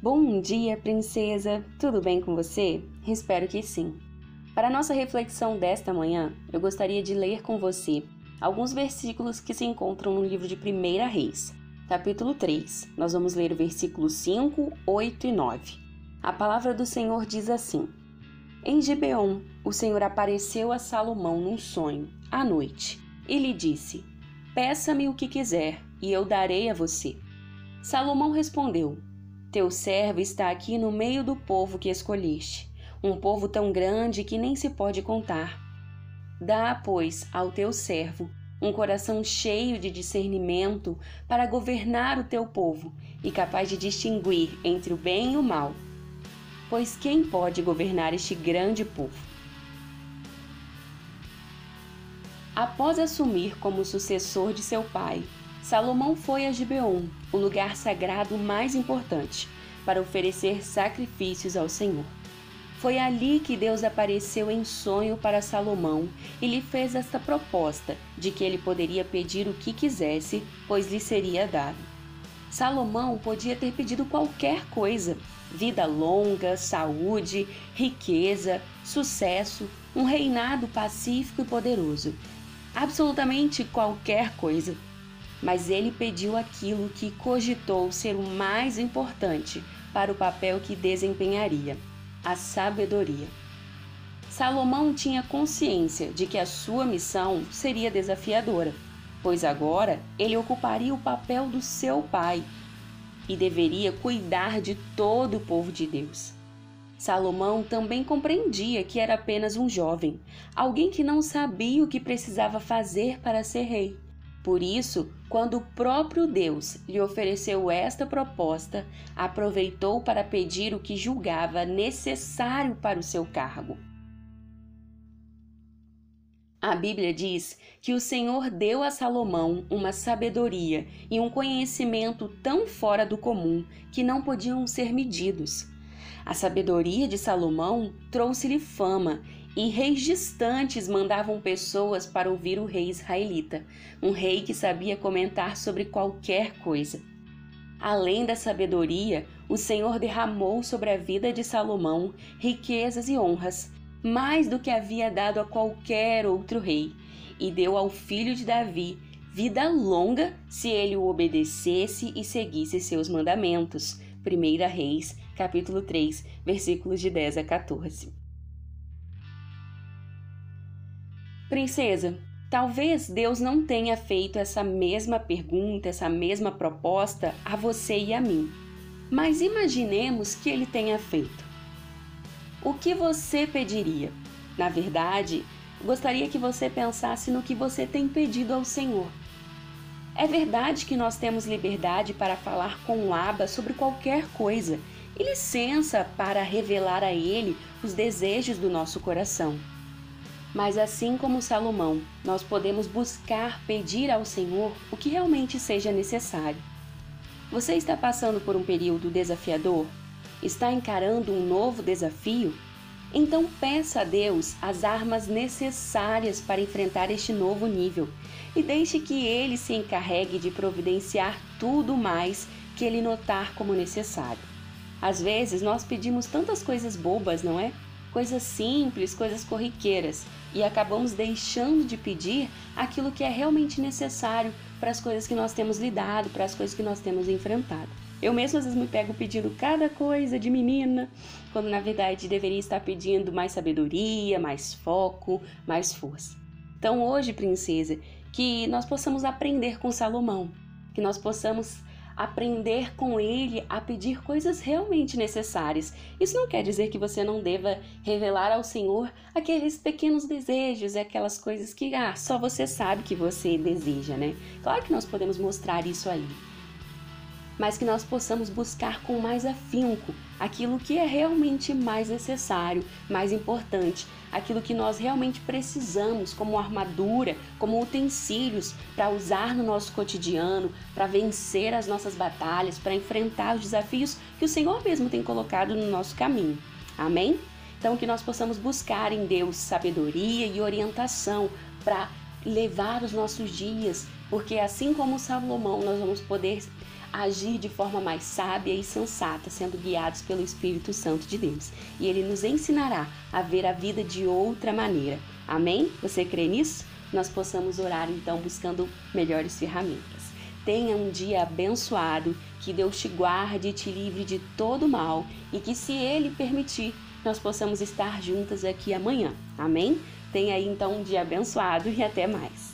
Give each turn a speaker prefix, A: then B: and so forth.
A: Bom dia, princesa! Tudo bem com você? Espero que sim. Para nossa reflexão desta manhã, eu gostaria de ler com você alguns versículos que se encontram no livro de 1 Reis, capítulo 3. Nós vamos ler o versículo 5, 8 e 9. A palavra do Senhor diz assim: Em Gibeon, o Senhor apareceu a Salomão num sonho, à noite, e lhe disse: Peça-me o que quiser, e eu darei a você. Salomão respondeu: teu servo está aqui no meio do povo que escolheste, um povo tão grande que nem se pode contar. Dá, pois, ao teu servo um coração cheio de discernimento para governar o teu povo e capaz de distinguir entre o bem e o mal. Pois quem pode governar este grande povo? Após assumir como sucessor de seu pai, Salomão foi a Gibeon, o lugar sagrado mais importante, para oferecer sacrifícios ao Senhor. Foi ali que Deus apareceu em sonho para Salomão e lhe fez esta proposta de que ele poderia pedir o que quisesse, pois lhe seria dado. Salomão podia ter pedido qualquer coisa: vida longa, saúde, riqueza, sucesso, um reinado pacífico e poderoso. Absolutamente qualquer coisa mas ele pediu aquilo que cogitou ser o mais importante para o papel que desempenharia: a sabedoria. Salomão tinha consciência de que a sua missão seria desafiadora, pois agora ele ocuparia o papel do seu pai e deveria cuidar de todo o povo de Deus. Salomão também compreendia que era apenas um jovem, alguém que não sabia o que precisava fazer para ser rei. Por isso, quando o próprio Deus lhe ofereceu esta proposta, aproveitou para pedir o que julgava necessário para o seu cargo. A Bíblia diz que o Senhor deu a Salomão uma sabedoria e um conhecimento tão fora do comum que não podiam ser medidos. A sabedoria de Salomão trouxe-lhe fama e reis distantes mandavam pessoas para ouvir o rei israelita, um rei que sabia comentar sobre qualquer coisa. Além da sabedoria, o Senhor derramou sobre a vida de Salomão riquezas e honras, mais do que havia dado a qualquer outro rei, e deu ao filho de Davi vida longa se ele o obedecesse e seguisse seus mandamentos. 1 Reis, capítulo 3, versículos de 10 a 14. Princesa, talvez Deus não tenha feito essa mesma pergunta, essa mesma proposta a você e a mim. Mas imaginemos que ele tenha feito. O que você pediria? Na verdade, gostaria que você pensasse no que você tem pedido ao Senhor. É verdade que nós temos liberdade para falar com o Abba sobre qualquer coisa e licença para revelar a Ele os desejos do nosso coração. Mas assim como Salomão, nós podemos buscar pedir ao Senhor o que realmente seja necessário. Você está passando por um período desafiador? Está encarando um novo desafio? Então peça a Deus as armas necessárias para enfrentar este novo nível e deixe que Ele se encarregue de providenciar tudo mais que Ele notar como necessário. Às vezes nós pedimos tantas coisas bobas, não é? Coisas simples, coisas corriqueiras, e acabamos deixando de pedir aquilo que é realmente necessário para as coisas que nós temos lidado, para as coisas que nós temos enfrentado. Eu mesmo às vezes me pego pedindo cada coisa de menina, quando na verdade deveria estar pedindo mais sabedoria, mais foco, mais força. Então hoje, princesa, que nós possamos aprender com Salomão, que nós possamos aprender com ele a pedir coisas realmente necessárias. Isso não quer dizer que você não deva revelar ao Senhor aqueles pequenos desejos e aquelas coisas que ah, só você sabe que você deseja, né? Claro que nós podemos mostrar isso ali mas que nós possamos buscar com mais afinco aquilo que é realmente mais necessário, mais importante, aquilo que nós realmente precisamos como armadura, como utensílios para usar no nosso cotidiano, para vencer as nossas batalhas, para enfrentar os desafios que o Senhor mesmo tem colocado no nosso caminho. Amém? Então que nós possamos buscar em Deus sabedoria e orientação para levar os nossos dias, porque assim como Salomão, nós vamos poder agir de forma mais sábia e sensata, sendo guiados pelo Espírito Santo de Deus. E ele nos ensinará a ver a vida de outra maneira. Amém? Você crê nisso? Nós possamos orar então buscando melhores ferramentas. Tenha um dia abençoado, que Deus te guarde e te livre de todo mal e que, se Ele permitir, nós possamos estar juntas aqui amanhã. Amém? Tenha aí então um dia abençoado e até mais.